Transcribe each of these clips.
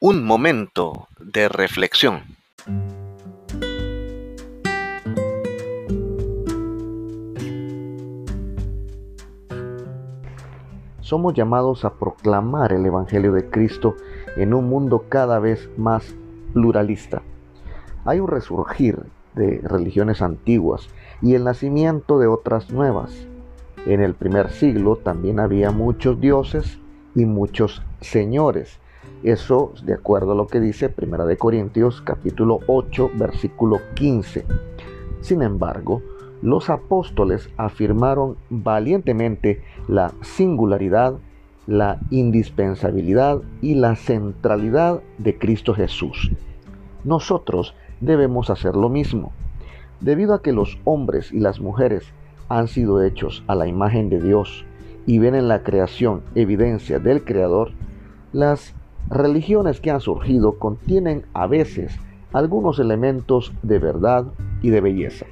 Un momento de reflexión. Somos llamados a proclamar el Evangelio de Cristo en un mundo cada vez más pluralista. Hay un resurgir de religiones antiguas y el nacimiento de otras nuevas. En el primer siglo también había muchos dioses y muchos señores eso de acuerdo a lo que dice Primera de Corintios capítulo 8 versículo 15. Sin embargo, los apóstoles afirmaron valientemente la singularidad, la indispensabilidad y la centralidad de Cristo Jesús. Nosotros debemos hacer lo mismo. Debido a que los hombres y las mujeres han sido hechos a la imagen de Dios y ven en la creación evidencia del Creador, las religiones que han surgido contienen a veces algunos elementos de verdad y de belleza.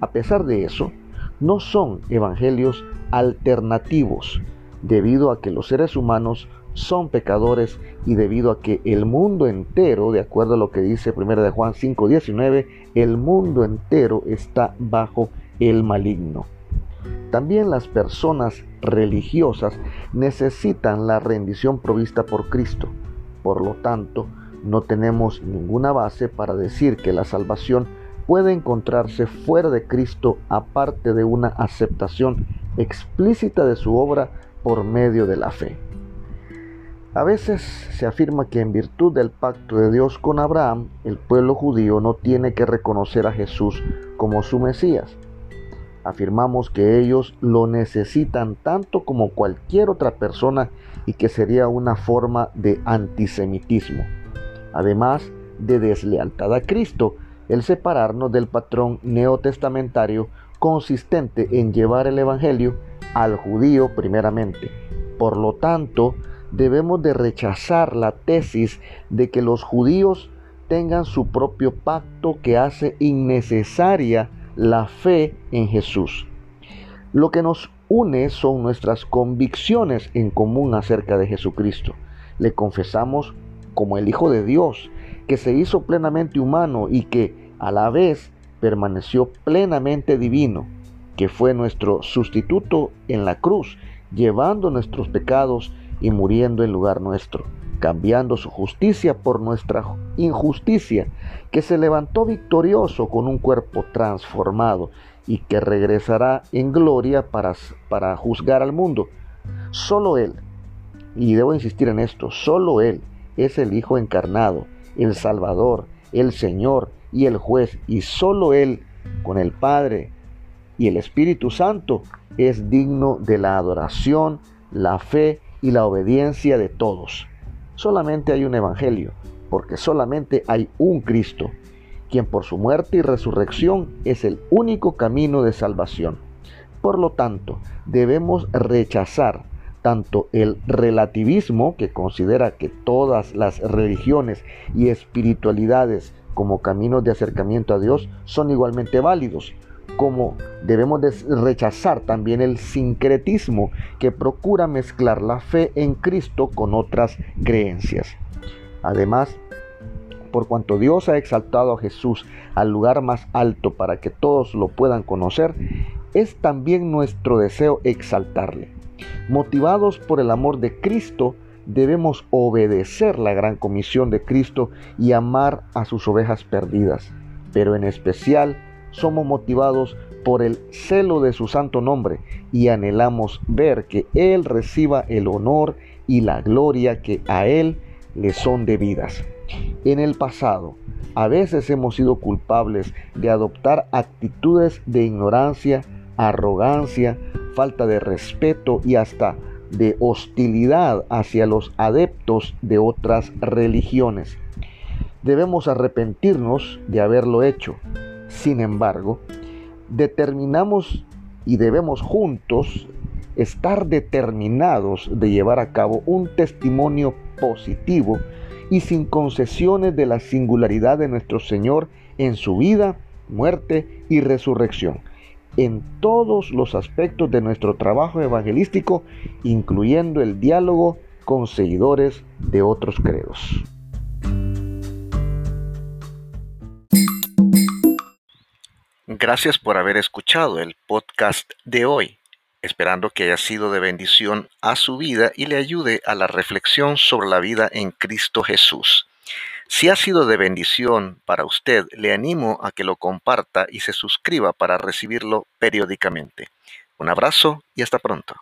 A pesar de eso, no son evangelios alternativos, debido a que los seres humanos son pecadores y debido a que el mundo entero, de acuerdo a lo que dice 1 de Juan 5:19, el mundo entero está bajo el maligno. También las personas religiosas necesitan la rendición provista por Cristo. Por lo tanto, no tenemos ninguna base para decir que la salvación puede encontrarse fuera de Cristo aparte de una aceptación explícita de su obra por medio de la fe. A veces se afirma que en virtud del pacto de Dios con Abraham, el pueblo judío no tiene que reconocer a Jesús como su Mesías. Afirmamos que ellos lo necesitan tanto como cualquier otra persona y que sería una forma de antisemitismo. Además de deslealtad a Cristo, el separarnos del patrón neotestamentario consistente en llevar el Evangelio al judío primeramente. Por lo tanto, debemos de rechazar la tesis de que los judíos tengan su propio pacto que hace innecesaria la fe en Jesús. Lo que nos une son nuestras convicciones en común acerca de Jesucristo. Le confesamos como el Hijo de Dios, que se hizo plenamente humano y que a la vez permaneció plenamente divino, que fue nuestro sustituto en la cruz, llevando nuestros pecados y muriendo en lugar nuestro cambiando su justicia por nuestra injusticia, que se levantó victorioso con un cuerpo transformado y que regresará en gloria para, para juzgar al mundo. Solo Él, y debo insistir en esto, solo Él es el Hijo encarnado, el Salvador, el Señor y el juez, y solo Él, con el Padre y el Espíritu Santo, es digno de la adoración, la fe y la obediencia de todos solamente hay un Evangelio, porque solamente hay un Cristo, quien por su muerte y resurrección es el único camino de salvación. Por lo tanto, debemos rechazar tanto el relativismo, que considera que todas las religiones y espiritualidades como caminos de acercamiento a Dios son igualmente válidos, como debemos rechazar también el sincretismo que procura mezclar la fe en Cristo con otras creencias. Además, por cuanto Dios ha exaltado a Jesús al lugar más alto para que todos lo puedan conocer, es también nuestro deseo exaltarle. Motivados por el amor de Cristo, debemos obedecer la gran comisión de Cristo y amar a sus ovejas perdidas, pero en especial somos motivados por el celo de su santo nombre y anhelamos ver que Él reciba el honor y la gloria que a Él le son debidas. En el pasado, a veces hemos sido culpables de adoptar actitudes de ignorancia, arrogancia, falta de respeto y hasta de hostilidad hacia los adeptos de otras religiones. Debemos arrepentirnos de haberlo hecho sin embargo, determinamos y debemos juntos estar determinados de llevar a cabo un testimonio positivo y sin concesiones de la singularidad de nuestro Señor en su vida, muerte y resurrección, en todos los aspectos de nuestro trabajo evangelístico, incluyendo el diálogo con seguidores de otros credos. Gracias por haber escuchado el podcast de hoy, esperando que haya sido de bendición a su vida y le ayude a la reflexión sobre la vida en Cristo Jesús. Si ha sido de bendición para usted, le animo a que lo comparta y se suscriba para recibirlo periódicamente. Un abrazo y hasta pronto.